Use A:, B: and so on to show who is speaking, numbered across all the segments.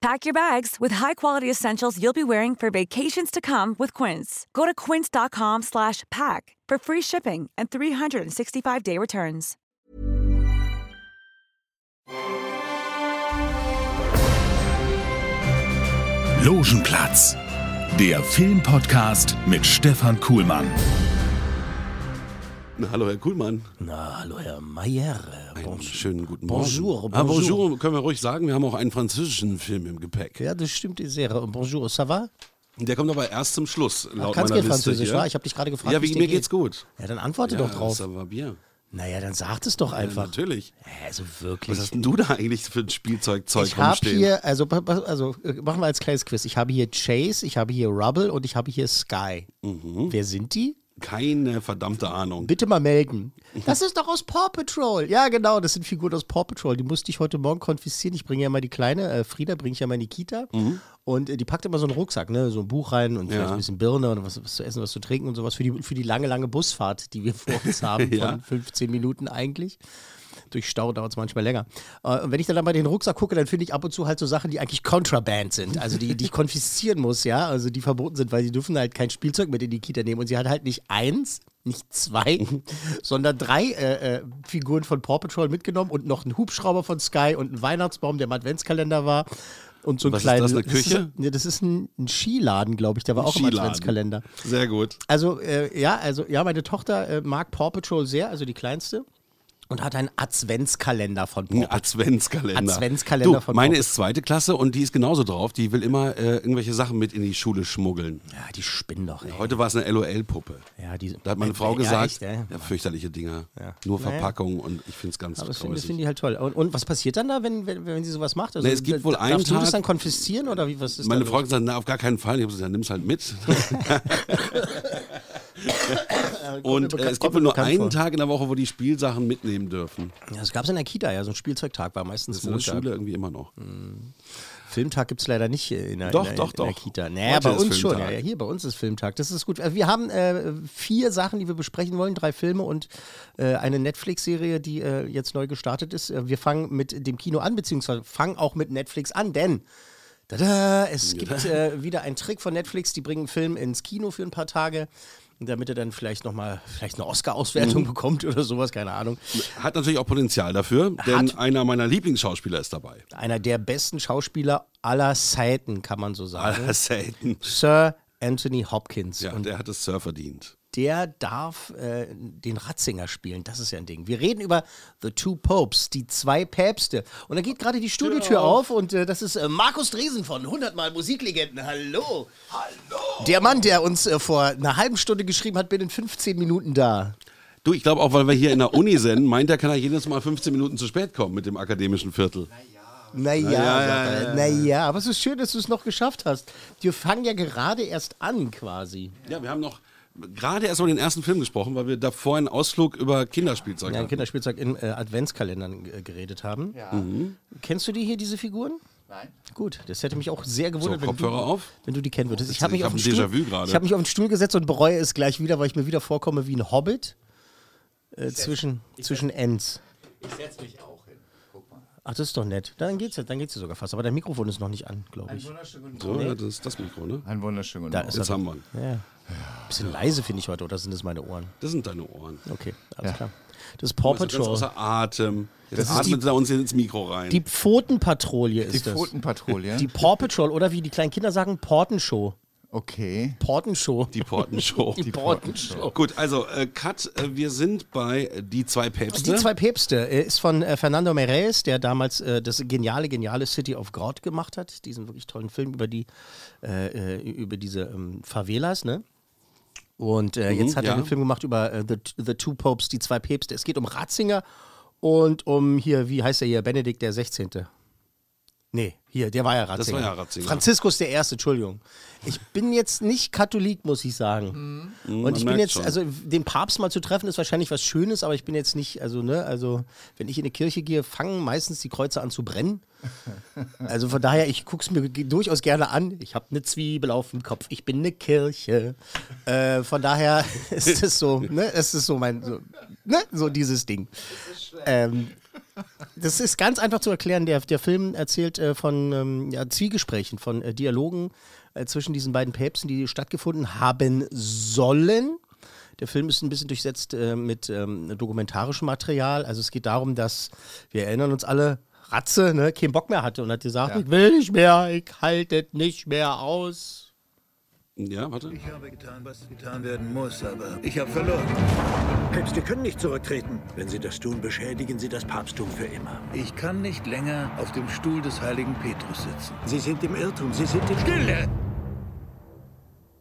A: Pack your bags with high-quality essentials you'll be wearing for vacations to come with Quince. Go to quince.com slash pack for free shipping and 365-day returns.
B: Logenplatz, der Filmpodcast mit Stefan Kuhlmann.
C: Na, hallo, Herr Kuhlmann.
D: Na, hallo Herr Mayer.
C: Einen schönen guten Morgen.
D: Bonjour,
C: Ah,
D: bonjour.
C: bonjour, können wir ruhig sagen. Wir haben auch einen französischen Film im Gepäck.
D: Ja, das stimmt sehr. Bonjour, ça va?
C: Der kommt aber erst zum Schluss, laut
D: Kannst
C: meiner Liste
D: Französisch,
C: hier.
D: wa? Ich habe dich gerade gefragt.
C: Ja, wie, mir
D: geht.
C: geht's gut.
D: Ja, dann antworte
C: ja,
D: doch drauf.
C: Ça va bien.
D: Naja, dann sag es doch
C: Ja,
D: einfach.
C: natürlich.
D: also wirklich.
C: Was hast denn du da eigentlich für ein Spielzeugzeug
D: ich habe hier, also, also äh, machen wir als kleines Quiz. Ich habe hier Chase, ich habe hier Rubble und ich habe hier Sky.
C: Mhm.
D: Wer sind die?
C: Keine verdammte Ahnung.
D: Bitte mal melden. Das ist doch aus Paw Patrol. Ja, genau, das sind Figuren aus Paw Patrol. Die musste ich heute Morgen konfiszieren. Ich bringe ja mal die Kleine, äh, Frieda bringe ich ja mal in die Kita. Und äh, die packt immer so einen Rucksack, ne? so ein Buch rein und vielleicht
C: Mhm. Ja.
D: ein bisschen Birne und was, was zu essen, was zu trinken und sowas für die, für die lange, lange Busfahrt, die wir vor uns haben,
C: Ja.
D: von 15 Minuten eigentlich. Durch Stau dauert es manchmal länger. Äh, Und wenn ich dann mal den Rucksack gucke, dann finde ich ab und zu halt so Sachen, die eigentlich Contraband sind. Also die, die ich konfiszieren muss, ja. Also die verboten sind, weil die dürfen halt kein Spielzeug mit in die Kita nehmen. Und sie hat halt nicht eins, nicht zwei, sondern drei äh, äh, Figuren von Paw Patrol mitgenommen und noch einen Hubschrauber von Sky und einen Weihnachtsbaum, der im Adventskalender war. Und so ein
C: Was ist
D: kleinen.
C: das, eine Küche?
D: ist, nee, das ist ein, ein Skiladen, glaube ich. Der war auch im
C: Skiladen.
D: Adventskalender.
C: Sehr gut.
D: Also, äh, ja, also, ja, meine Tochter äh, mag Paw Patrol sehr, also die kleinste. Und hat einen Adventskalender von Paw
C: Ein. Adventskalender.
D: Adventskalender
C: du,
D: von
C: Meine
D: Paw
C: ist zweite Klasse und die ist genauso drauf. Die will immer äh, irgendwelche Sachen mit in die Schule schmuggeln.
D: Ja, die spinnen doch, ey.
C: Heute war es eine LOL-Puppe.
D: Ja, die,
C: Da hat meine Frau
D: ja,
C: gesagt,
D: echt, ja.
C: ja, fürchterliche Dinger. Nur
D: Naja.
C: Verpackung und ich finde es ganz
D: Aber das finde find ich halt toll. Und, und was passiert dann da, wenn, wenn, wenn sie sowas macht? Also,
C: Nee, es gibt wohl
D: darfst
C: einen
D: du das
C: Tag-
D: dann konfiszieren oder wie, was ist
C: Meine Frau hat gesagt, na, auf gar keinen Fall. Ich habe gesagt, ja, nimm's halt mit. und äh, es gibt nur einen
D: vor.
C: Tag in der Woche, wo die Spielsachen mitnehmen dürfen.
D: Ja, das gab es in der Kita, ja, so ein Spielzeugtag war meistens
C: Das ist in der. Schule irgendwie immer noch.
D: Filmtag gibt es leider nicht äh, in der,
C: Doch,
D: in der,
C: doch,
D: in der
C: doch.
D: Kita. Naja,
C: Heute
D: bei uns schon. Ja, ja, hier bei uns ist Filmtag. Das ist gut. Also wir haben äh, vier Sachen, die wir besprechen wollen: drei Filme und äh, eine Netflix-Serie, die äh, jetzt neu gestartet ist. Äh, Wir fangen mit dem Kino an, beziehungsweise fangen auch mit Netflix an, denn. Tada, es gibt äh, wieder einen Trick von Netflix, die bringen einen Film ins Kino für ein paar Tage, damit er dann vielleicht nochmal vielleicht eine
C: Mhm.
D: Oscar-Auswertung bekommt oder sowas, keine Ahnung.
C: Hat natürlich auch Potenzial dafür, denn einer meiner Lieblingsschauspieler ist dabei.
D: Einer der besten Schauspieler aller Zeiten, kann man so sagen.
C: Aller selten.
D: Sir Anthony Hopkins.
C: Ja,
D: und
C: der hat es Sir verdient.
D: Der darf äh, den Ratzinger spielen. Das ist ja ein Ding. Wir reden über The Two Popes, die zwei Päpste. Und da geht gerade die Studiotür auf und äh, das ist äh, Markus Dresen von 100 Mal Musiklegenden. Hallo. Hallo. Der Mann, der uns äh, vor einer halben Stunde geschrieben hat, bin in 15 Minuten da.
C: Du, ich glaube auch, weil wir hier in der Uni sind, meint er, kann er jedes Mal 15 Minuten zu spät kommen mit dem akademischen Viertel.
D: Naja,
C: ja,
D: sagt er. naja, aber es ist schön, dass du es noch geschafft hast. Wir fangen ja gerade erst an quasi.
C: Ja, wir haben noch gerade erst über den ersten Film gesprochen, weil wir davor einen Ausflug über Kinderspielzeug
D: Ja,
C: hatten.
D: Kinderspielzeug in äh, Adventskalendern äh, geredet haben.
C: Mhm.
D: Kennst du die hier, diese Figuren? Nein. Gut, das hätte mich auch sehr gewundert,
C: So,
D: wenn, du,
C: Kopfhörer auf.
D: wenn du die kennen würdest. Ich habe mich,
C: ich
D: auf
C: hab
D: den
C: ein
D: Stuhl-
C: Déjà-vu gerade.
D: ich hab mich auf den Stuhl gesetzt und bereue es gleich wieder, weil ich mir wieder vorkomme wie ein Hobbit äh, zwischen, zwischen Ents.
E: Ich setze mich auch mal.
D: Ach, das ist doch nett. Dann geht's ja, dann geht's ja sogar fast. Aber dein Mikrofon ist noch nicht an, glaube ich.
E: Wunderschönen guten
C: So, ja, das ist das Mikro, ne?
E: Ein wunderschönen guten
D: Da
E: Morgen.
D: ist
C: Jetzt haben wir ihn.
D: Ja. Bisschen leise finde ich heute, oder sind das meine Ohren?
C: Das sind deine Ohren.
D: Okay, alles
E: Ja.
D: klar. Das ist Paw
C: Du bist ganz
D: Patrol.
C: außer Atem. Jetzt
D: Das ist
C: atmet er uns ins Mikro rein.
D: Die Pfotenpatrouille
E: Die
D: ist das.
E: Pfotenpatrouille.
D: Die Paw Patrol oder wie die kleinen Kinder sagen, Portenshow.
E: Okay.
D: Portenshow.
C: Die Portenshow.
D: Die Portenshow.
C: Gut, also äh, Cut, äh, wir sind bei äh, Die zwei Päpste.
D: Die zwei Päpste äh, ist von äh, Fernando Meirelles, der damals äh, das geniale, geniale City of God gemacht hat. Diesen wirklich tollen Film über die, über diese ähm, Favelas, ne? Und äh, jetzt hat
C: ja.
D: er einen Film gemacht über äh, the, the Two Popes, die zwei Päpste. Es geht um Ratzinger und um hier, wie heißt er hier, Benedikt der 16. Nee, hier, der war ja Ratzinger.
C: war ja Ratzinger.
D: Franziskus der Erste, Entschuldigung. Ich bin jetzt nicht Katholik, muss ich sagen.
C: Mhm,
D: Und
C: man
D: ich bin jetzt,
C: schon.
D: also den Papst mal zu treffen, ist wahrscheinlich was Schönes, aber ich bin jetzt nicht, also, ne, also, wenn ich in eine Kirche gehe, fangen meistens die Kreuze an zu brennen. Also von daher, ich gucke es mir durchaus gerne an. Ich habe eine Zwiebel auf dem Kopf, ich bin eine Kirche. Äh, von daher ist es so, ne, es ist so mein, so, ne, so dieses Ding. Ähm, das ist ganz einfach zu erklären. Der, der Film erzählt äh, von ähm, ja, Zwiegesprächen, von äh, Dialogen äh, zwischen diesen beiden Päpsten, die stattgefunden haben sollen. Der Film ist ein bisschen durchsetzt äh, mit ähm, dokumentarischem Material. Also es geht darum, dass wir erinnern uns alle, Ratze ne, keinen Bock mehr hatte und hat gesagt, ich will nicht mehr, ich halte es nicht mehr aus.
C: Ja, warte.
F: Ich habe getan, was getan werden muss, aber ich habe verloren.
G: Päpste können nicht zurücktreten. Wenn sie das tun, beschädigen sie das Papsttum für immer.
F: Ich kann nicht länger auf dem Stuhl des heiligen Petrus sitzen.
G: Sie sind im Irrtum, sie sind im...
F: Stille!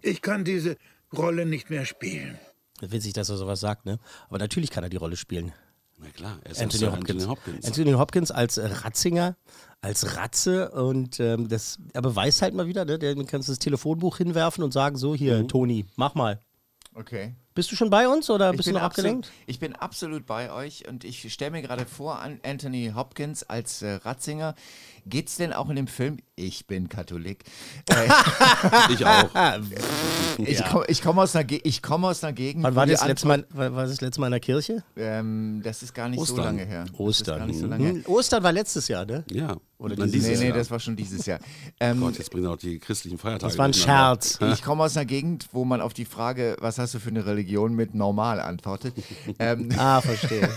F: Ich kann diese Rolle nicht mehr spielen.
D: Witzig, dass er sowas sagt, ne? Aber natürlich kann er die Rolle spielen.
C: Na klar, er ist
D: Anthony Hopkins.
C: Anthony Hopkins.
D: Anthony Hopkins als Ratzinger, als Ratze und ähm, das, er beweist halt mal wieder, ne? Der, du kannst das Telefonbuch hinwerfen und sagen, so hier, Toni, mach mal.
E: Okay.
D: Bist du schon bei uns oder
E: Ich
D: bist du
E: bin,
D: noch
E: absolut,
D: abgelenkt?
E: ich bin absolut bei euch und ich stelle mir gerade vor, an Anthony Hopkins als äh, Ratzinger. Geht's denn auch in dem Film? Ich bin Katholik. Äh,
C: Ich auch.
E: ich komme komm aus, einer Ge- ich komm aus einer Gegend.
D: Wann war das, letzte Mal, war, war das letzte Mal in der Kirche?
E: Ähm, das ist gar nicht so
C: Ostern.
E: lange her. Ist
D: Ostern.
E: so lange her.
D: Hm, Ostern war letztes Jahr, ne?
C: Ja.
D: Oder
C: Dann
D: dieses
E: Nee,
C: dieses
E: nee,
C: Jahr.
E: das war schon dieses Jahr. Ähm,
C: Gott, jetzt bringen auch die christlichen Feiertage.
D: Das war ein. Scherz.
E: Ich komme aus einer Gegend, wo man auf die Frage, was hast du für eine Religion, mit normal antwortet. ähm,
D: Ah, verstehe.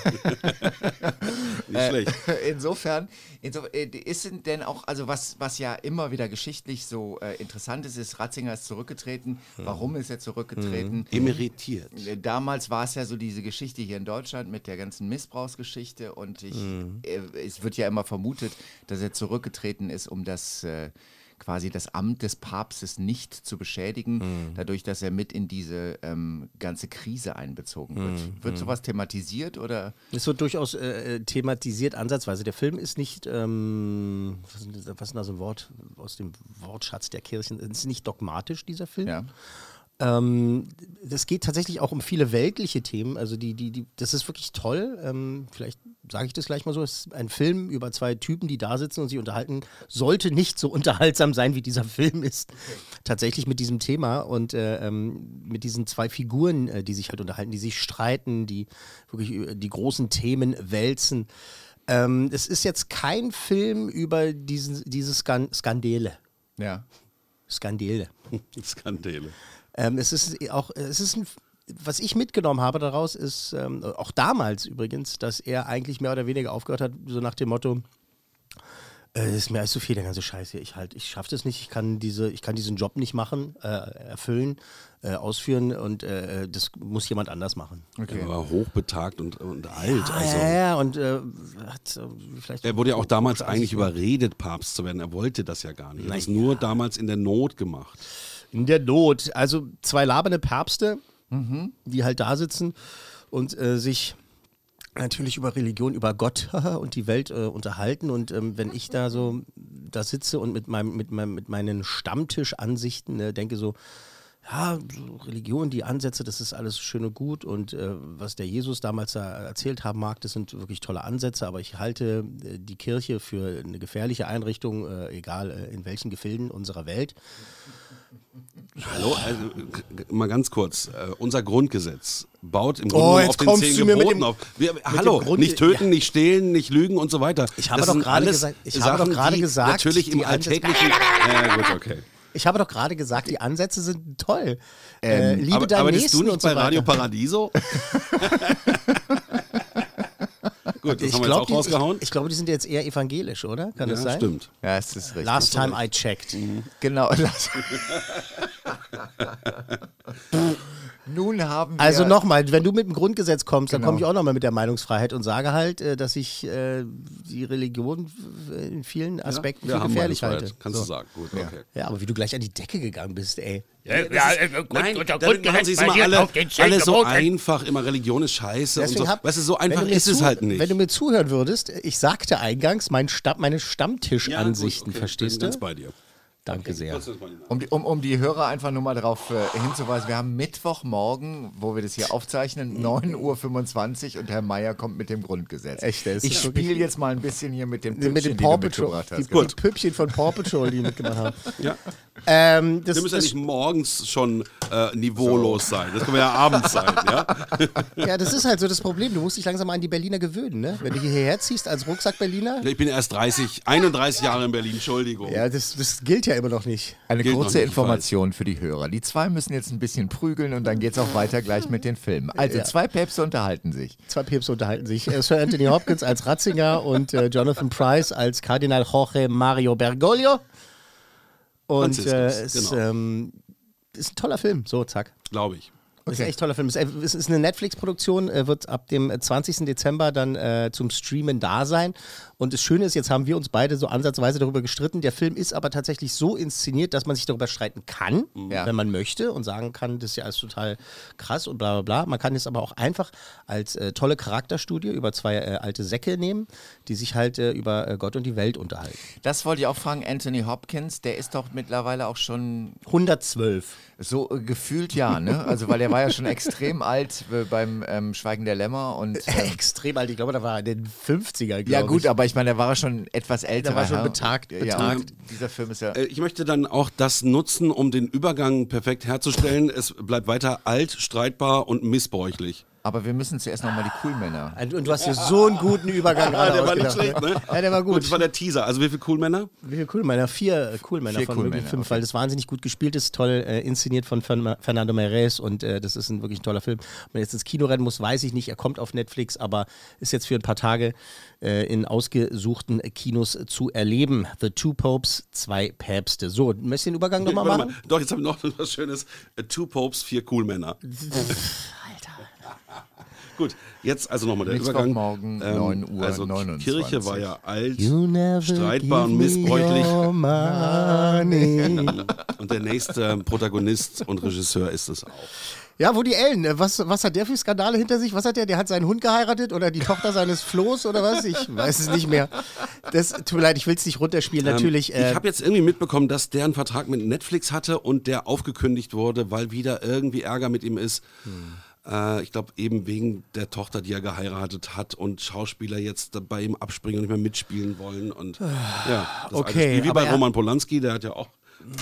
C: Nicht schlecht.
E: insofern, insofern äh, ist denn auch, also was, was ja immer wieder geschichtlich so äh, interessant ist, ist, Ratzinger ist zurückgetreten. Warum ist er zurückgetreten?
C: Emeritiert.
E: Äh, Damals war es ja so diese Geschichte hier in Deutschland mit der ganzen Missbrauchsgeschichte und ich, äh, es wird ja immer vermutet, dass er zurückgetreten ist, um das äh, quasi das Amt des Papstes nicht zu beschädigen, dadurch, dass er mit in diese ähm, ganze Krise einbezogen wird. Wird sowas thematisiert oder?
D: Es wird durchaus äh, thematisiert, ansatzweise. Der Film ist nicht, ähm, was, ist denn- was ist denn da so ein Wort aus dem Wortschatz der Kirchen? Es ist nicht dogmatisch, dieser Film.
E: Ja.
D: Ähm, das geht tatsächlich auch um viele weltliche Themen. Also die, die, die, das ist wirklich toll. Ähm, vielleicht sage ich das gleich mal so. Es ist ein Film über zwei Typen, die da sitzen und sich unterhalten. Sollte nicht so unterhaltsam sein, wie dieser Film ist. Tatsächlich mit diesem Thema und äh, ähm, mit diesen zwei Figuren, äh, die sich halt unterhalten, die sich streiten, die wirklich über die großen Themen wälzen. Ähm, es ist jetzt kein Film über diesen, diese Skan Skandale.
E: Ja.
D: Skandale.
C: Skandale.
D: Ähm, es ist auch, es ist ein, was ich mitgenommen habe daraus ist, ähm, auch damals übrigens, dass er eigentlich mehr oder weniger aufgehört hat, so nach dem Motto, äh, das ist mir alles zu viel, der ganze Scheiß hier. Ich halt, ich schaffe das nicht, ich kann diese, ich kann diesen Job nicht machen, äh, erfüllen, äh, ausführen und äh, das muss jemand anders machen.
C: Er war hochbetagt und, und alt. Also.
D: ja, ja, und äh, hat äh, vielleicht.
C: Er wurde ja auch damals eigentlich überredet, Papst zu werden. Er wollte das ja gar nicht. Er hat es nur damals in der Not gemacht.
D: In der Not. Also zwei labernde Päpste, die halt da sitzen und äh, sich natürlich über Religion, über Gott und die Welt äh, unterhalten. Und ähm, wenn ich da so da sitze und mit, meinem, mit, meinem, mit meinen Stammtischansichten äh, denke so, ja, Religion, die Ansätze, das ist alles schön und gut. Und äh, was der Jesus damals da erzählt haben mag, das sind wirklich tolle Ansätze. Aber ich halte äh, die Kirche für eine gefährliche Einrichtung, äh, egal äh, in welchen Gefilden unserer Welt.
C: Hallo, also, mal ganz kurz. Äh, unser Grundgesetz baut im
D: Oh,
C: Grunde genommen
D: jetzt
C: auf den zehn Geboten
D: dem-
C: auf. Wir, hallo,
D: Grund-
C: nicht töten, nicht stehlen, nicht lügen und so weiter.
D: Ich habe
C: Das
D: doch gerade gesagt- ich habe
C: Sachen,
D: doch gerade
C: die
D: gesagt,
C: Natürlich im
D: die Ansätze-
C: alltäglichen. Ja, gut, okay.
D: Ich habe doch gerade gesagt, die Ansätze sind toll. äh, liebe
C: Aber
D: deinen
C: arbeitest
D: Nächsten
C: du nicht
D: so
C: bei Radio. Paradiso? gut, das
D: Ich
C: haben wir jetzt
D: glaube,
C: auch
D: die,
C: rausgehauen.
D: ich, ich glaube, die sind jetzt eher evangelisch, oder? Kann
C: ja,
D: das sein?
C: stimmt.
E: Ja, es ist richtig.
D: Last time I checked.
E: Genau. Nun haben wir.
D: Also nochmal, wenn du mit dem Grundgesetz kommst, dann
E: Genau.
D: komme ich auch nochmal mit der Meinungsfreiheit und sage halt, äh, dass ich äh, die Religion äh, in vielen Aspekten
C: wir
D: für gefährlich halte.
C: Kannst
D: so.
C: du sagen. Gut, okay.
D: Ja, aber wie du gleich an die Decke gegangen bist, ey.
C: Nein, dann machen sie es immer alle, alle so einfach. Immer Religion ist scheiße und so.
D: hab-
C: Weißt du, so einfach ist es halt nicht.
D: Wenn du mir zuhören würdest, ich sagte eingangs mein Stamm, meine Stammtischansichten,
C: Ja, gut, okay,
D: verstehst
C: bin
D: du?
C: ganz bei dir.
D: Danke sehr.
E: Um die, um, um die Hörer einfach nur mal darauf äh, hinzuweisen, wir haben Mittwochmorgen, wo wir das hier aufzeichnen, 9.25 Uhr und Herr Meier kommt mit dem Grundgesetz.
D: Echt, das ist
E: ich spiele jetzt mal ein bisschen hier mit dem Püppchen,
D: mit dem
E: die
D: Paw Patrol, die,
E: hast.
D: die Püppchen von Paw Patrol, die mitgemacht haben.
C: Ja.
D: Ähm, das,
C: Wir müssen ja nicht morgens schon äh, niveaulos sein. Das können wir ja abends sein. Ja?
D: ja, das ist halt so das Problem. Du musst dich langsam an die Berliner gewöhnen, ne? Wenn du hierher ziehst als Rucksack-Berliner.
C: Ich bin erst 30, 31 Jahre in Berlin, Entschuldigung.
D: Ja, das, das gilt ja immer noch nicht.
E: Eine
C: Gilt
E: kurze
C: nicht, ich
E: Information für die Hörer. Die zwei müssen jetzt ein bisschen prügeln und dann geht es auch weiter gleich mit den Filmen. Also zwei Päpste unterhalten sich.
D: Zwei Päpste unterhalten sich. Äh, Sir Anthony Hopkins als Ratzinger und äh, Jonathan Price als Kardinal Jorge Mario Bergoglio. Und äh, es
C: genau.
D: ähm, ist ein toller Film. So, zack.
C: Glaube ich.
D: Ist ein echt toller Film. Es ist- Es ist eine Netflix-Produktion, äh, wird ab dem äh, 20. Dezember dann äh, zum Streamen da sein. Und das Schöne ist, jetzt haben wir uns beide so ansatzweise darüber gestritten. Der Film ist aber tatsächlich so inszeniert, dass man sich darüber streiten kann,
E: Ja.
D: wenn man möchte und sagen kann, das ist ja alles total krass und bla bla bla. Man kann es aber auch einfach als äh, tolle Charakterstudie über zwei äh, alte Säcke nehmen, die sich halt äh, über äh, Gott und die Welt unterhalten.
E: Das wollte ich auch fragen, Anthony Hopkins, der ist doch mittlerweile auch schon
D: 112.
E: so äh, gefühlt ja, ne? Also weil der war ja schon extrem alt äh, beim ähm, Schweigen der Lämmer und ähm,
D: Extrem alt. Ich glaube, da war er in den 50er, glaube
E: ja gut,
D: ich.
E: aber ich meine, der war ja schon etwas älter.
D: war schon betagt-
E: Ja,
D: betagt.
E: und dieser Film ist ja
C: Äh, Ich möchte dann auch das nutzen, um den Übergang perfekt herzustellen. Es bleibt weiter alt, streitbar und missbräuchlich.
E: Aber wir müssen zuerst nochmal die Coolmänner.
D: Und und du hast hier so einen guten Übergang gerade
C: der war nicht schlecht, ne?
D: Ja, der war gut.
C: Das war der Teaser. Also wie viele Coolmänner?
D: Wie viele Coolmänner? Vier Coolmänner
E: Vier
D: von
E: Coolmänner,
D: wirklich fünf,
E: okay.
D: weil das wahnsinnig gut gespielt ist, toll äh, inszeniert von Fern Fernando Meirelles und äh, das ist ein wirklich ein toller Film. Wenn man jetzt ins Kino rennen muss, weiß ich nicht. Er kommt auf Netflix, aber ist jetzt für ein paar Tage äh, in ausgesuchten Kinos zu erleben. The Two Popes, zwei Päpste. So, möchtest du den Übergang nochmal machen?
C: mal. Doch, jetzt habe ich noch was Schönes. Äh, Two Popes, vier Coolmänner. Gut, jetzt also nochmal der Übergang.
E: Mittwochmorgen, 9 Uhr
C: Also
E: 29.
C: Kirche war ja alt, streitbar und missbräuchlich. Und der nächste Protagonist und Regisseur ist es auch.
D: Ja, Woody Allen, äh, was, was hat der für Skandale hinter sich? Was hat der? Der hat seinen Hund geheiratet oder die Tochter seines Flohs oder was? Ich weiß es nicht mehr. Das, tut mir leid, ich will es nicht runterspielen. Natürlich.
C: Ähm,
D: äh,
C: ich habe jetzt irgendwie mitbekommen, dass der einen Vertrag mit Netflix hatte und der aufgekündigt wurde, weil wieder irgendwie Ärger mit ihm ist. Äh, ich glaube eben wegen der Tochter, die er geheiratet hat und Schauspieler jetzt bei ihm abspringen und nicht mehr mitspielen wollen. Und ja, das alte
D: Okay,
C: Spiel, wie bei Roman Polanski, der hat ja auch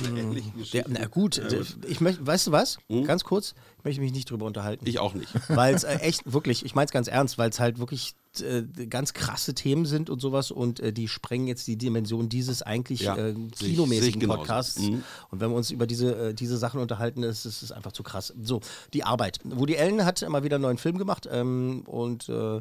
C: ähnliche
D: der, na gut, ich möchte, weißt du was? Ganz kurz, ich möchte mich nicht drüber unterhalten.
C: Ich auch nicht.
D: Weil es äh, echt, wirklich, ich meine es ganz ernst, weil es halt wirklich äh, ganz krasse Themen sind und sowas und äh, die sprengen jetzt die Dimension dieses eigentlich
C: Ja,
D: äh, kinomäßigen. Podcasts.
C: Mhm.
D: Und wenn wir uns über diese, äh, diese Sachen unterhalten, ist ist es einfach zu krass. So, die Arbeit. Woody Allen hat mal wieder einen neuen Film gemacht ähm, und äh,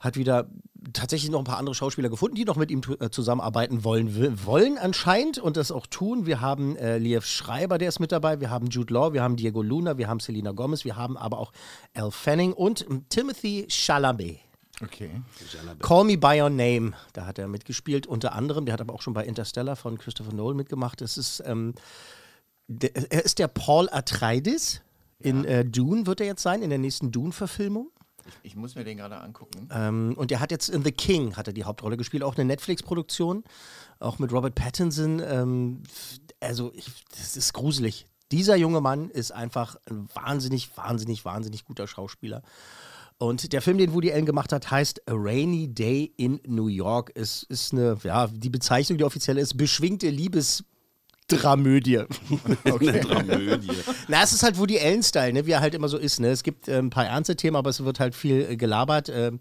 D: hat wieder tatsächlich noch ein paar andere Schauspieler gefunden, die noch mit ihm zusammenarbeiten wollen, wollen anscheinend und das auch tun. Wir haben äh, Liev Schreiber, der ist mit dabei, wir haben Jude Law, wir haben Diego Luna, wir haben Selena Gomez, wir haben aber auch Elle Fanning und ähm, Timothy Chalamet.
E: Okay.
D: Call Me By Your Name, da hat er mitgespielt, unter anderem. Der hat aber auch schon bei Interstellar von Christopher Nolan mitgemacht. Das ist, ähm, der, er ist der Paul Atreides. In äh, Dune wird er jetzt sein, in der nächsten Dune-Verfilmung.
E: Ich muss mir den gerade angucken.
D: Ähm, und er hat jetzt in The King hat er die Hauptrolle gespielt, auch eine Netflix-Produktion, auch mit Robert Pattinson. Ähm, also, ich, das ist gruselig. Dieser junge Mann ist einfach ein wahnsinnig, wahnsinnig, wahnsinnig guter Schauspieler. Und der Film, den Woody Allen gemacht hat, heißt A Rainy Day in New York. Es ist eine, ja, die Bezeichnung, die offizielle ist, beschwingte Liebesdramödie.
C: Eine Dramödie.
D: Na, es ist halt Woody Allen-Style, ne? wie er halt immer so ist. Ne? Es gibt äh, ein paar ernste Themen, aber es wird halt viel äh, gelabert. Äh,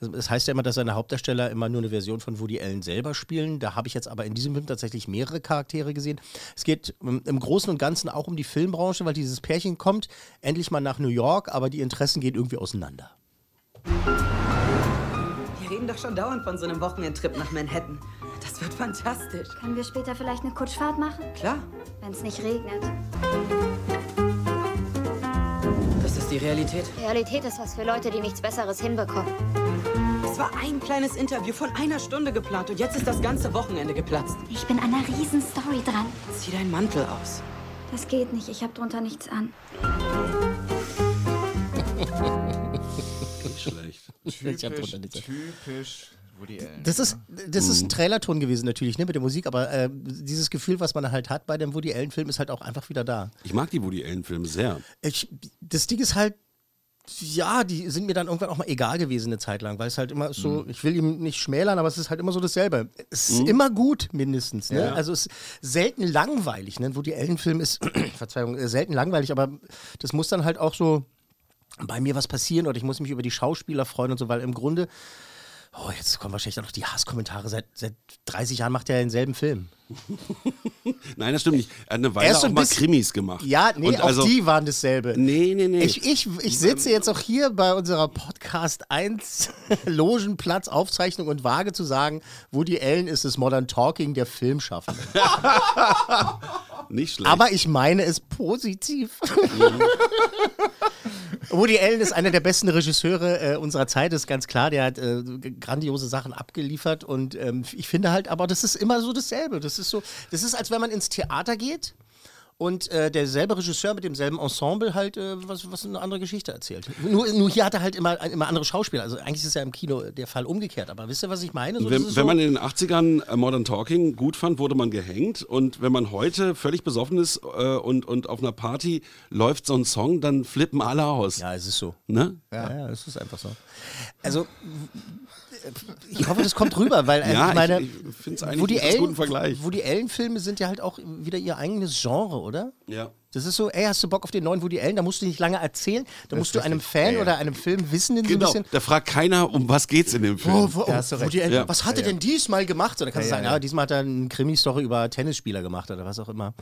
D: es heißt ja immer, dass seine Hauptdarsteller immer nur eine Version von Woody Allen selber spielen. Da habe ich jetzt aber in diesem Film tatsächlich mehrere Charaktere gesehen. Es geht ähm, im Großen und Ganzen auch um die Filmbranche, weil dieses Pärchen kommt endlich mal nach New York, aber die Interessen gehen irgendwie auseinander.
H: Wir reden doch schon dauernd von so einem Wochenendtrip nach Manhattan. Das wird fantastisch.
I: Können wir später vielleicht eine Kutschfahrt machen?
H: Klar.
I: Wenn es nicht regnet.
H: ist die Realität?
I: Realität ist was für Leute, die nichts Besseres hinbekommen.
H: Es war ein kleines Interview von einer Stunde geplant und jetzt ist das ganze Wochenende geplatzt.
I: Ich bin an einer riesen Story dran.
H: Zieh deinen Mantel aus.
I: Das geht nicht, ich habe drunter nichts an.
C: Nicht schlecht.
D: Ich hab
E: Typisch, typisch Woody Allen.
D: Das ist, das ist ein Trailerton gewesen natürlich, ne, mit der Musik, aber äh, dieses Gefühl, was man halt hat bei dem Woody Allen-Film, ist halt auch einfach wieder da.
C: Ich mag die Woody Allen-Filme sehr.
D: Ich, das Ding ist halt, ja, die sind mir dann irgendwann auch mal egal gewesen eine Zeit lang, weil es halt immer so, ich will ihm nicht schmälern, aber es ist halt immer so dasselbe. Es ist immer gut, mindestens. Ne?
C: Ja.
D: Also es ist selten langweilig. Ne? Wo die Allen-Film ist, Verzeihung, äh, selten langweilig, aber das muss dann halt auch so bei mir was passieren oder ich muss mich über die Schauspieler freuen und so, weil im Grunde, oh, jetzt kommen wahrscheinlich auch noch die Hasskommentare. Seit, seit 30 Jahren macht er denselben Film.
C: Nein, das stimmt nicht. Er hat eine Weile auch
D: ein
C: mal
D: bisschen-
C: Krimis gemacht.
D: Ja, nee,
C: Und
D: auch
C: also-
D: die waren dasselbe.
C: Nee, nee, nee.
D: Ich, ich, ich sitze jetzt auch hier bei unserer Podcast 1 Logenplatz Aufzeichnung und wage zu sagen, Woody Allen ist das Modern Talking der Filmschaffenden.
C: Nicht schlecht.
D: Aber ich meine es positiv. Woody Allen ist einer der besten Regisseure äh, unserer Zeit, ist ganz klar. Der hat äh, grandiose Sachen abgeliefert und ähm, ich finde halt, aber das ist immer so dasselbe. Das ist so, das ist, als wenn man ins Theater geht und äh, derselbe Regisseur mit demselben Ensemble halt äh, was, was eine andere Geschichte erzählt. Nur, nur hier hat er halt immer, immer andere Schauspieler. Also eigentlich ist ja im Kino der Fall umgekehrt. Aber wisst ihr, was ich meine? So,
C: wenn, wenn
D: so,
C: man in den 80ern äh, Modern Talking gut fand, wurde man gehängt. Und wenn man heute völlig besoffen ist äh, und, und auf einer Party läuft so ein Song, dann flippen alle aus.
D: ja, es ist so.
C: Ne?
D: Ja, ja, es ist einfach so. Also, ich hoffe, das kommt rüber, weil äh,
C: Ja,
D: ich meine,
C: ich, ich finde es eigentlich
D: Woody
C: einen guten Vergleich.
D: Woody Allen-Filme sind ja halt auch wieder ihr eigenes Genre, oder?
C: Ja.
D: Das ist so, ey, hast du Bock auf den neuen Woody Allen? Da musst du nicht lange erzählen. Da musst du einem. Fan
E: Ja, ja.
D: oder einem Film wissen, den
C: Genau,
D: so ein bisschen.
C: da fragt keiner, um was geht's in dem Film.
D: Oh, wo,
E: Da hast du recht.
D: Woody Allen,
C: Ja.
D: Was hat er denn diesmal gemacht? Dann kannst
E: Ja,
D: du sagen,
E: ja,
D: ja,
E: ja.
D: diesmal hat er eine Krimi-Story über Tennisspieler gemacht oder was auch immer.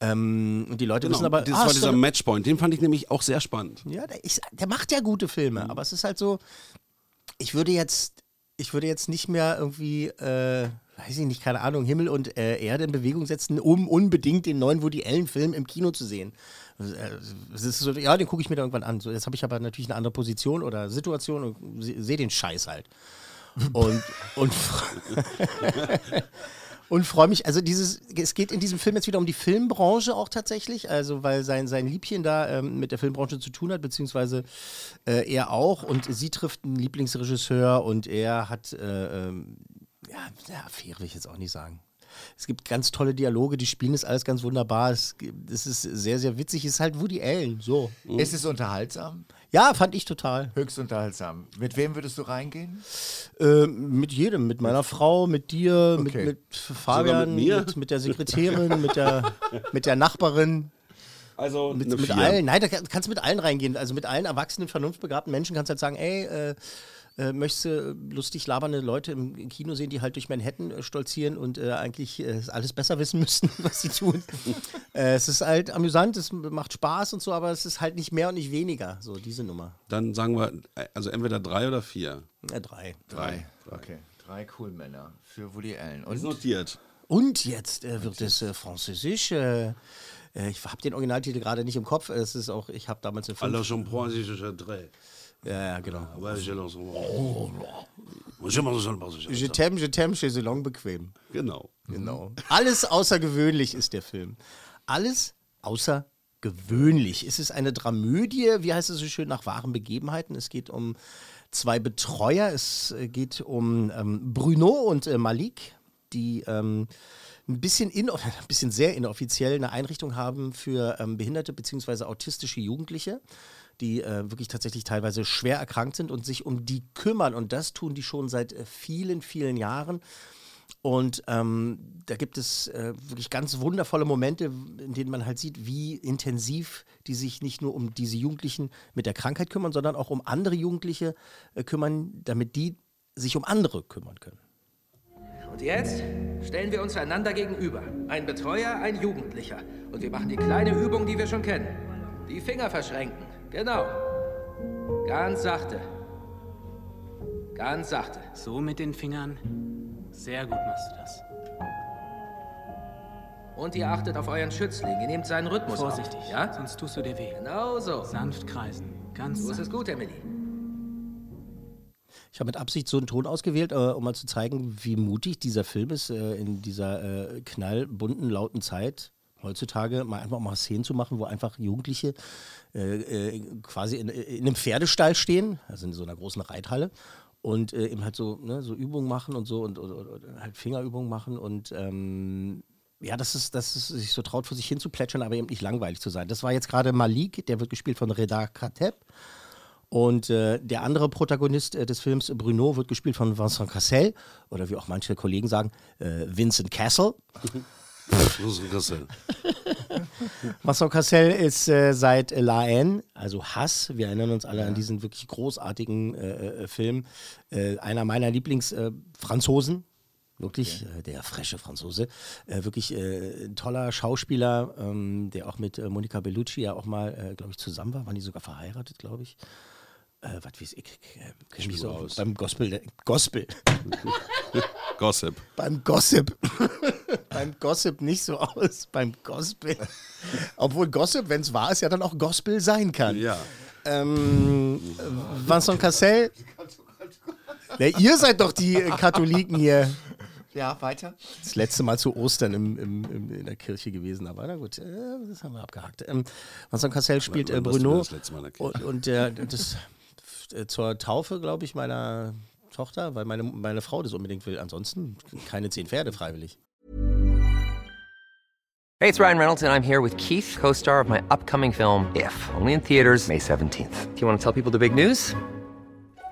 D: Ähm, und die Leute
C: Genau,
D: wissen aber,
C: das
D: ah,
C: war dieser Matchpoint, den fand ich nämlich auch sehr spannend.
D: Ja, der, ist, der macht ja gute Filme, aber es ist halt so, ich würde jetzt, ich würde jetzt nicht mehr irgendwie, äh, weiß ich nicht, keine Ahnung, Himmel und äh, Erde in Bewegung setzen, um unbedingt den neuen Woody Allen-Film im Kino zu sehen. So, ja, den gucke ich mir dann irgendwann an. So, jetzt habe ich aber natürlich eine andere Position oder Situation und sehe seh den Scheiß halt. Und, und, und freue mich, also dieses, es geht in diesem Film jetzt wieder um die Filmbranche auch tatsächlich, also weil sein, sein Liebchen da ähm, mit der Filmbranche zu tun hat, beziehungsweise äh, er auch und sie trifft einen Lieblingsregisseur und er hat, äh, ähm, ja, Affäre will ich jetzt auch nicht sagen. Es gibt ganz tolle Dialoge, die spielen ist alles ganz wunderbar. Es, es ist sehr, sehr witzig. Es ist halt Woody Allen, so.
E: Ist es unterhaltsam?
D: Ja, fand ich total.
E: Höchst unterhaltsam. Mit wem würdest du reingehen?
D: Ähm, mit jedem, mit meiner Frau, mit dir,
E: Okay.
D: mit, mit Fabian,
C: mit mir?
D: mit, mit der Sekretärin, mit der, mit der Nachbarin,
C: Also
D: mit, allen. Nein, da kann- kannst du mit allen reingehen. Also mit allen erwachsenen, vernunftbegabten Menschen kannst du halt sagen, ey, äh, äh, möchtest du lustig labernde Leute im Kino sehen, die halt durch Manhattan äh, stolzieren und äh, eigentlich äh, alles besser wissen müssten, was sie tun. äh, es ist halt amüsant, es macht Spaß und so, aber es ist halt nicht mehr und nicht weniger, so diese Nummer.
C: Dann sagen wir, äh, also entweder drei oder vier.
D: Ja, drei.
E: Drei. Okay. Drei cool Männer für Woody Allen. Und
C: notiert.
D: Und jetzt äh, wird es äh, französisch. Äh, äh, ich habe den Originaltitel gerade nicht im Kopf. Es ist auch, ich habe damals eine
C: Alors, j'en prends je drei.
D: Ja, ja, genau.
C: Ouais, je lance. Oh, je mange ça, je
D: t'aime, je t'aime, chez Salon bequem.
C: Genau.
D: Genau. Alles außergewöhnlich ist der Film. Alles außergewöhnlich. Es ist eine Dramödie, wie heißt es so schön, nach wahren Begebenheiten. Es geht um zwei Betreuer. Es äh, geht um ähm, Bruno und äh, Malik, die ähm, ein bisschen, in, ein bisschen sehr inoffiziell eine Einrichtung haben für ähm, behinderte bzw. autistische Jugendliche, die äh, wirklich tatsächlich teilweise schwer erkrankt sind und sich um die kümmern. Und das tun die schon seit äh, vielen, vielen Jahren. Und ähm, da gibt es äh, wirklich ganz wundervolle Momente, in denen man halt sieht, wie intensiv die sich nicht nur um diese Jugendlichen mit der Krankheit kümmern, sondern auch um andere Jugendliche äh, kümmern, damit die sich um andere kümmern können.
J: Und jetzt stellen wir uns einander gegenüber. Ein Betreuer, ein Jugendlicher. Und wir machen die kleine Übung, die wir schon kennen. Die Finger verschränken. Genau. Ganz sachte. Ganz sachte.
K: So mit den Fingern. Sehr gut machst du das.
J: Und ihr achtet auf euren Schützling. Ihr nehmt seinen Rhythmus
K: Vorsichtig,
J: auf. Ja?
K: sonst tust du dir weh.
J: Genau so.
K: Sanft kreisen. Ganz
J: So ist es gut, Emily.
D: Ich habe mit Absicht so einen Ton ausgewählt, äh, um mal zu zeigen, wie mutig dieser Film ist, äh, in dieser äh, knallbunten, lauten Zeit heutzutage mal einfach mal Szenen zu machen, wo einfach Jugendliche äh, äh, quasi in, in, einem Pferdestall stehen, also in so einer großen Reithalle und äh, eben halt so, ne, so Übungen machen und so und, und, und halt Fingerübungen machen und ähm, ja, das ist, das ist sich so traut, vor sich hin zu plätschern, aber eben nicht langweilig zu sein. Das war jetzt gerade Malik, der wird gespielt von Reda Kateb. Und äh, der andere Protagonist äh, des Films, Bruno, wird gespielt von Vincent Cassel oder wie auch manche Kollegen sagen, äh, Vincent Castle.
C: Vincent Cassel.
D: Ist äh, seit La Haine, also Hass, wir erinnern uns alle ja. an diesen wirklich großartigen äh, Film, äh, einer meiner Lieblingsfranzosen, Wirklich, okay. äh, der frische Franzose. Äh, wirklich äh, ein toller Schauspieler, ähm, der auch mit Monica Bellucci ja auch mal, glaube ich, zusammen war. Waren die sogar verheiratet, glaube ich. Äh, was weiß ich, äh, kenne mich so aus. Beim Gospel. Gospel.
C: Gossip.
D: Beim Gossip. beim Gossip nicht so aus, beim Gospel. Obwohl Gossip, wenn es wahr ist, ja dann auch Gospel sein kann.
C: Ja.
D: Ähm, Vincent Cassel. Ja, ihr seid doch die Katholiken hier.
E: Ja, weiter.
D: Das letzte Mal zu Ostern im, im, im, in der Kirche gewesen, aber na gut, äh, das haben wir abgehakt. Ähm, Vincent Cassel spielt äh, Bruno. und, und äh, das zur Taufe, glaube ich, meiner Tochter, weil meine, meine Frau das unbedingt will. Ansonsten keine zehn Pferde freiwillig.
L: Hey, it's Ryan Reynolds and I'm here with Keith, co-star of my upcoming film If, only in theaters May 17th. Do you want to tell people the big news?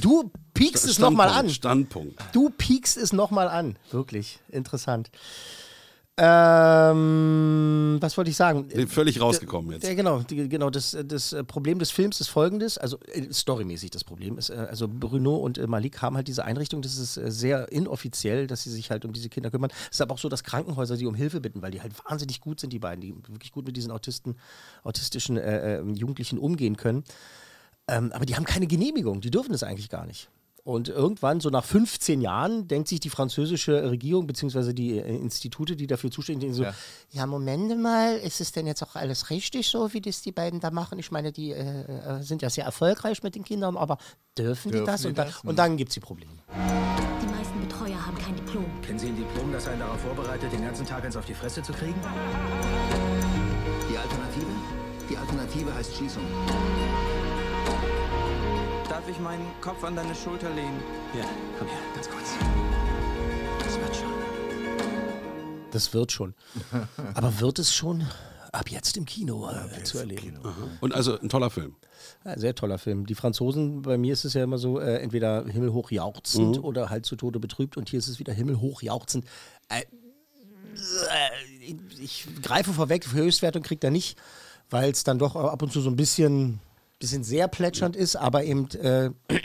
D: Du piekst es nochmal an.
C: Standpunkt.
D: Du piekst es nochmal an. Wirklich interessant. Ähm, was wollte ich sagen?
C: Nee, völlig rausgekommen jetzt.
D: Ja, genau, die, genau das, das Problem des Films ist folgendes, also äh, storymäßig das Problem ist, äh, also Bruno und äh, Malik haben halt diese Einrichtung, das ist äh, sehr inoffiziell, dass sie sich halt um diese Kinder kümmern. Es ist aber auch so, dass Krankenhäuser sie um Hilfe bitten, weil die halt wahnsinnig gut sind, die beiden, die wirklich gut mit diesen Autisten, autistischen äh, äh, Jugendlichen umgehen können. Ähm, aber die haben keine Genehmigung, die dürfen das eigentlich gar nicht. Und irgendwann, so nach 15 Jahren, denkt sich die französische Regierung bzw. die äh, Institute, die dafür zuständig sind, so, ja. ja. Moment mal, ist es denn jetzt auch alles richtig so, wie das die beiden da machen? Ich meine, die äh, äh sind ja sehr erfolgreich mit den Kindern, aber dürfen, dürfen die das? Die und, das? Da, und dann gibt es die Probleme.
I: Die meisten Betreuer haben kein Diplom.
M: Kennen Sie ein Diplom, das einen darauf vorbereitet, den ganzen Tag eins auf die Fresse zu kriegen?
N: Die Alternative? Die Alternative heißt Schießung.
O: Darf ich meinen Kopf an deine Schulter lehnen?
K: Ja, komm her, ganz kurz.
D: Das wird schon. Das wird schon. Aber wird es schon ab jetzt im Kino äh, zu erleben?
C: Und also ein toller Film.
D: Ja, sehr toller Film. Die Franzosen, bei mir ist es ja immer so, äh, entweder himmelhoch jauchzend mhm. oder halt zu Tode betrübt. Und hier ist es wieder himmelhoch jauchzend. Äh, äh ich greife vorweg, Höchstwertung kriegt er nicht, weil es dann doch ab und zu so ein bisschen bisschen sehr plätschernd ist, aber eben, äh, das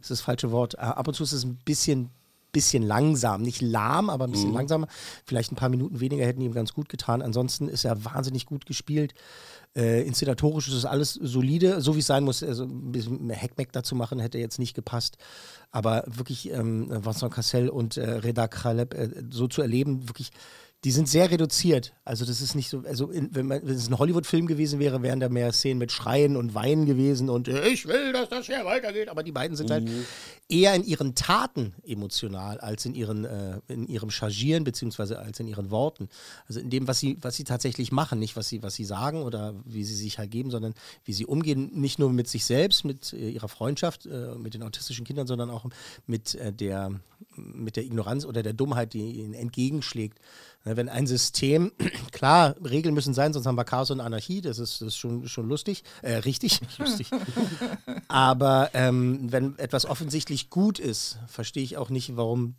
D: ist das falsche Wort, äh, ab und zu ist es ein bisschen, bisschen langsam. Nicht lahm, aber ein bisschen mhm. langsamer. Vielleicht ein paar Minuten weniger hätten ihm ganz gut getan. Ansonsten ist er wahnsinnig gut gespielt. Äh, inszenatorisch ist es alles solide, so wie es sein muss. Also ein bisschen mehr Heckmeck dazu machen hätte jetzt nicht gepasst. Aber wirklich ähm, Vincent Cassel und äh, Reda Kraleb äh, so zu erleben, wirklich die sind sehr reduziert. Also das ist nicht so, also in, wenn, man, wenn es ein Hollywood-Film gewesen wäre, wären da mehr Szenen mit Schreien und Weinen gewesen und äh, ich will, dass das hier weitergeht. Aber die beiden sind halt mhm. halt eher in ihren Taten emotional als in ihren äh, in ihrem Chargieren beziehungsweise als in ihren Worten. Also in dem, was sie was sie tatsächlich machen, nicht was sie was sie sagen oder wie sie sich halt geben, sondern wie sie umgehen, nicht nur mit sich selbst, mit äh, ihrer Freundschaft, äh, mit den autistischen Kindern, sondern auch mit äh, der mit der Ignoranz oder der Dummheit, die ihnen entgegenschlägt. Ne, wenn ein System, klar, Regeln müssen sein, sonst haben wir Chaos und Anarchie, das ist, das ist schon, schon lustig, äh, richtig, lustig. Aber ähm, wenn etwas offensichtlich gut ist, verstehe ich auch nicht, warum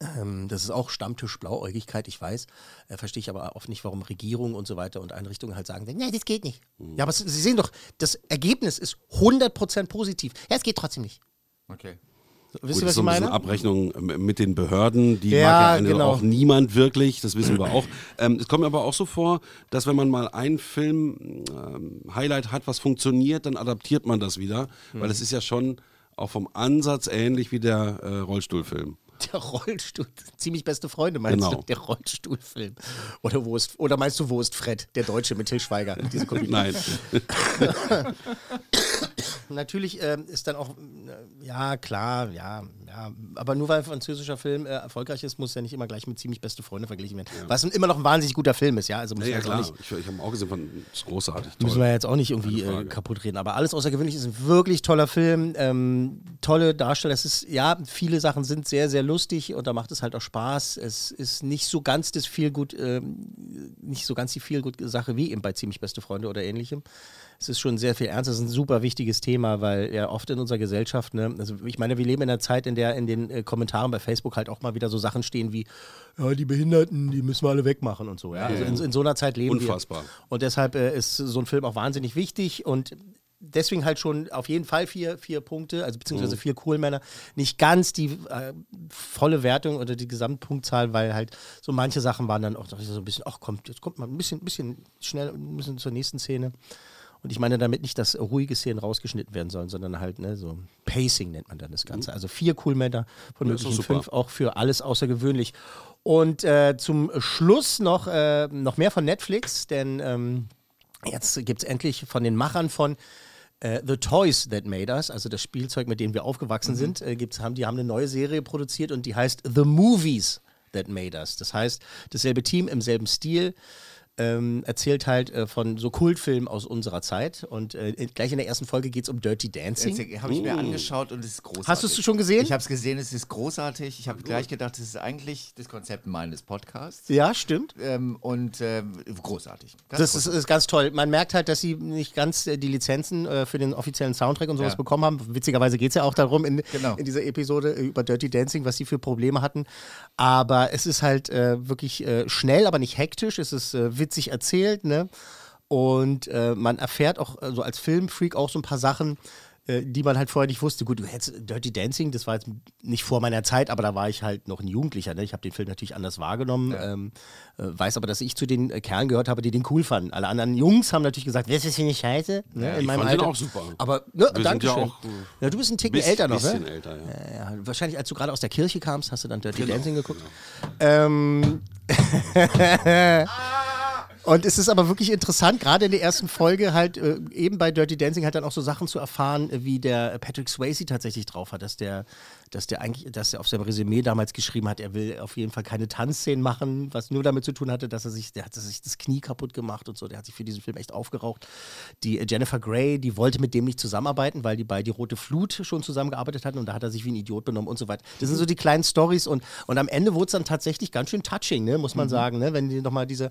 D: ähm, das ist auch Stammtisch Blauäugigkeit, ich weiß. Äh, verstehe ich aber oft nicht, warum Regierungen und so weiter und Einrichtungen halt sagen, nein, das geht nicht. Mhm. Ja, aber Sie sehen doch, das Ergebnis ist 100% positiv. Ja, es geht trotzdem nicht.
E: Okay.
D: Wisst ihr,
C: das
D: was
C: ist
D: ich
C: so ein bisschen
D: meine?
C: Abrechnung mit den Behörden, die
D: Ja,
C: mag ja
D: genau.
C: auch niemand wirklich, das wissen wir auch. Ähm, es kommt mir aber auch so vor, dass wenn man mal einen Film ähm, Highlight hat, was funktioniert, dann adaptiert man das wieder,
D: Mhm.
C: weil es ist ja schon auch vom Ansatz ähnlich wie der äh, Rollstuhlfilm.
D: Der Rollstuhl, ziemlich beste Freunde, meinst
C: Genau.
D: du? Der Rollstuhlfilm. Oder, wo ist, oder meinst du, wo ist Fred, der Deutsche mit Til Schweiger? Diese?
C: Nein.
D: Natürlich ähm, ist dann auch, äh, ja, klar, ja, ja. Aber nur weil ein französischer Film äh, erfolgreich ist, muss ja nicht immer gleich mit ziemlich beste Freunde verglichen werden. Was immer noch ein wahnsinnig guter Film ist, ja. Also
C: Ja,
D: wir
C: ja
D: auch
C: klar,
D: nicht,
C: ich, ich habe auch gesehen, von, ist großartig. Toll.
D: müssen wir jetzt auch nicht irgendwie äh, kaputt reden. Aber alles außergewöhnlich ist ein wirklich toller Film. Ähm, tolle Darsteller. Es ist, ja, viele Sachen sind sehr, sehr lustig und da macht es halt auch Spaß. Es ist nicht so ganz das viel gut, ähm, nicht so ganz die viel gut Sache wie eben bei ziemlich beste Freunde oder ähnlichem. Es ist schon sehr viel ernst. Es ist ein super wichtiges Thema, weil ja oft in unserer Gesellschaft, ne, also ich meine, wir leben in einer Zeit, in der in den äh, Kommentaren bei Facebook halt auch mal wieder so Sachen stehen wie, ja, die Behinderten, die müssen wir alle wegmachen und so. Ja? Also in, in so einer Zeit leben
C: Unfassbar.
D: wir. Und deshalb äh, ist so ein Film auch wahnsinnig wichtig und deswegen halt schon auf jeden Fall vier, vier Punkte, also beziehungsweise
C: Mhm.
D: vier Coolmänner. Nicht ganz die äh, volle Wertung oder die Gesamtpunktzahl, weil halt so manche Sachen waren dann auch so ein bisschen, ach komm, jetzt kommt mal ein bisschen, bisschen schnell, ein bisschen zur nächsten Szene. Und ich meine damit nicht, dass ruhige Szenen rausgeschnitten werden sollen, sondern halt, ne, so Pacing nennt man dann das Ganze. Also vier Coolmänner von
C: Mhm. Ja,
D: möglichen fünf, auch für alles außergewöhnlich. Und äh, zum Schluss noch, äh, noch mehr von Netflix, denn ähm, jetzt gibt es endlich von den Machern von äh, The Toys That Made Us, also das Spielzeug, mit dem wir aufgewachsen
C: Mhm.
D: sind, äh, gibt's, haben, die haben eine neue Serie produziert und die heißt The Movies That Made Us. Das heißt, dasselbe Team im selben Stil. Ähm, erzählt halt äh, von so Kultfilmen aus unserer Zeit. Und äh, in- gleich in der ersten Folge geht es um Dirty Dancing.
E: Habe ich mir
D: Mm.
E: angeschaut und es ist großartig.
D: Hast du es schon gesehen?
E: Ich habe es gesehen, es ist großartig. Ich habe gleich gedacht, das ist eigentlich das Konzept meines Podcasts.
D: Ja, stimmt.
E: Ähm, und ähm, großartig. Ganz
D: Das ist,
E: großartig.
D: ist ganz toll. Man merkt halt, dass sie nicht ganz äh, die Lizenzen äh, für den offiziellen Soundtrack und sowas
E: Ja.
D: bekommen haben. Witzigerweise geht es ja auch darum in,
E: Genau.
D: in dieser Episode äh, über Dirty Dancing, was sie für Probleme hatten. Aber es ist halt äh, wirklich äh, schnell, aber nicht hektisch. Es ist äh, witzig erzählt, ne? Und äh, man erfährt auch äh, so als Filmfreak auch so ein paar Sachen, äh, die man halt vorher nicht wusste. Gut, du hättest Dirty Dancing, das war jetzt nicht vor meiner Zeit, aber da war ich halt noch ein Jugendlicher. Ne? Ich habe den Film natürlich anders wahrgenommen, ähm, äh, weiß aber, dass ich zu den äh, Kerlen gehört habe, die den cool fanden. Alle anderen Jungs haben natürlich gesagt, was ist hier nicht scheiße? Ne?
C: Ja,
D: in
C: ich
D: meinem
C: fand den
D: Alter.
C: auch super.
D: Aber ne, danke
C: ja
D: schön. ja, du bist ein Ticken
C: Biss-
D: älter noch,
C: bisschen
D: ne?
C: älter, ja.
D: Ja, ja. Wahrscheinlich, als du gerade aus der Kirche kamst, hast du dann Dirty
C: Genau,
D: Dancing geguckt. Ähm, und es ist aber wirklich interessant, gerade in der ersten Folge halt äh, eben bei Dirty Dancing halt dann auch so Sachen zu erfahren, äh, wie der Patrick Swayze tatsächlich drauf hat, dass der, dass der eigentlich, dass er auf seinem Resümee damals geschrieben hat, er will auf jeden Fall keine Tanzszenen machen, was nur damit zu tun hatte, dass er sich, der hat sich das Knie kaputt gemacht und so, der hat sich für diesen Film echt aufgeraucht. Die äh, Jennifer Grey, die wollte mit dem nicht zusammenarbeiten, weil die bei Die Rote Flut schon zusammengearbeitet hatten und da hat er sich wie ein Idiot benommen und so weiter. Das sind so die kleinen Stories und, und am Ende wurde es dann tatsächlich ganz schön touching, ne, muss man
C: Mhm.
D: sagen, ne? wenn die nochmal diese,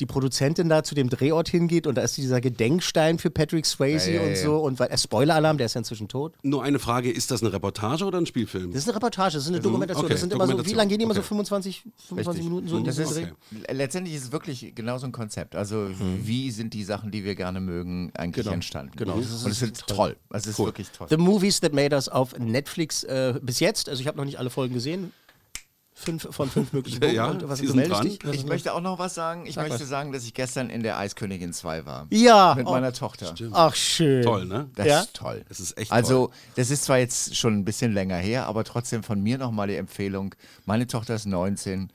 D: die Produzentin da zu dem Drehort hingeht und da ist dieser Gedenkstein für Patrick Swayze
C: Ja, ja,
D: und
C: ja.
D: so und weil, äh, Spoiler-Alarm, der ist ja inzwischen tot.
C: Nur eine Frage, ist das eine Reportage oder ein Spielfilm?
D: Das ist eine Reportage, das ist eine
C: Mhm.
D: Dokumentation.
C: Okay,
D: das sind immer so, wie
C: Dokumentation.
D: lange gehen die immer so
C: Okay.
D: 25, 25 Minuten so in
E: das
D: diesem
E: ist,
D: Dreh?
E: letztendlich ist es wirklich genau so ein Konzept. Also wie sind die Sachen, die wir gerne mögen, eigentlich
D: Genau.
E: entstanden?
D: Genau.
E: Mhm.
D: Das ist-
E: Und es ist toll. Also es ist
D: Cool.
E: wirklich toll.
D: The Movies That Made Us auf Netflix äh, bis jetzt. Also ich habe noch nicht alle Folgen gesehen. Fünf von fünf möglichen Punkten.
E: Ja,
D: Und was
E: Sie sind dran.
D: dich?
E: Ich möchte auch noch was sagen. Ich
D: Sag
E: möchte
D: was.
E: sagen, dass ich gestern in der Eiskönigin 2 war.
D: Ja,
E: Mit
D: oh,
E: meiner Tochter.
D: stimmt. Ach, schön.
C: Toll, ne?
E: Das
D: Ja?
E: ist toll.
C: Das ist echt
E: Also,
C: toll.
E: das ist zwar jetzt schon ein bisschen länger her, aber trotzdem von mir nochmal die Empfehlung. Meine Tochter ist 19.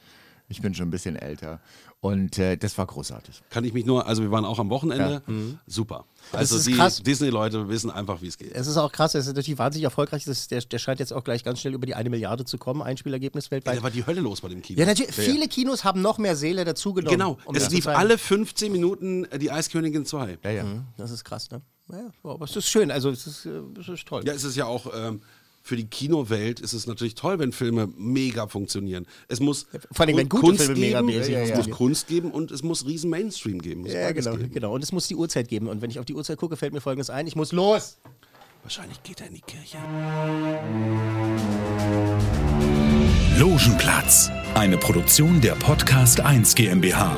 E: Ich bin schon ein bisschen älter. Und äh, das war großartig.
C: Kann ich mich nur, also wir waren auch am Wochenende,
E: Ja. Mhm.
C: super. Also
D: ist
C: die
D: krass.
C: Disney-Leute wissen einfach, wie es geht.
D: Es ist auch krass, es ist natürlich wahnsinnig erfolgreich. Das ist, der, der scheint jetzt auch gleich ganz schnell über die eine Milliarde zu kommen, Einspielergebnis
C: Ja,
D: weltweit.
C: da war die Hölle los bei dem Kino.
D: Ja, natürlich.
C: Ja,
D: Viele Kinos haben noch mehr Seele dazugenommen.
C: Genau,
D: um
C: es lief alle 15 Minuten äh, die Eiskönigin 2.
E: Ja, ja.
D: Mhm, Das ist krass, ne? Ja, aber es ist schön, also es ist, äh, es ist toll.
C: Ja, es ist ja auch ähm, für die Kinowelt ist es natürlich toll, wenn Filme mega funktionieren. Es muss
D: vor allem, wenn gute
C: Kunst
D: Filme mega
C: geben,
D: mäßig
C: es
D: funktionieren.
C: muss Kunst geben und es muss riesen Mainstream geben.
D: Ja, genau,
C: geben.
D: genau. Und es muss die Uhrzeit geben. Und wenn ich auf die Uhrzeit gucke, fällt mir folgendes ein: Ich muss los.
C: Wahrscheinlich geht er in die Kirche.
B: Logenplatz, eine Produktion der Podcast 1 GmbH.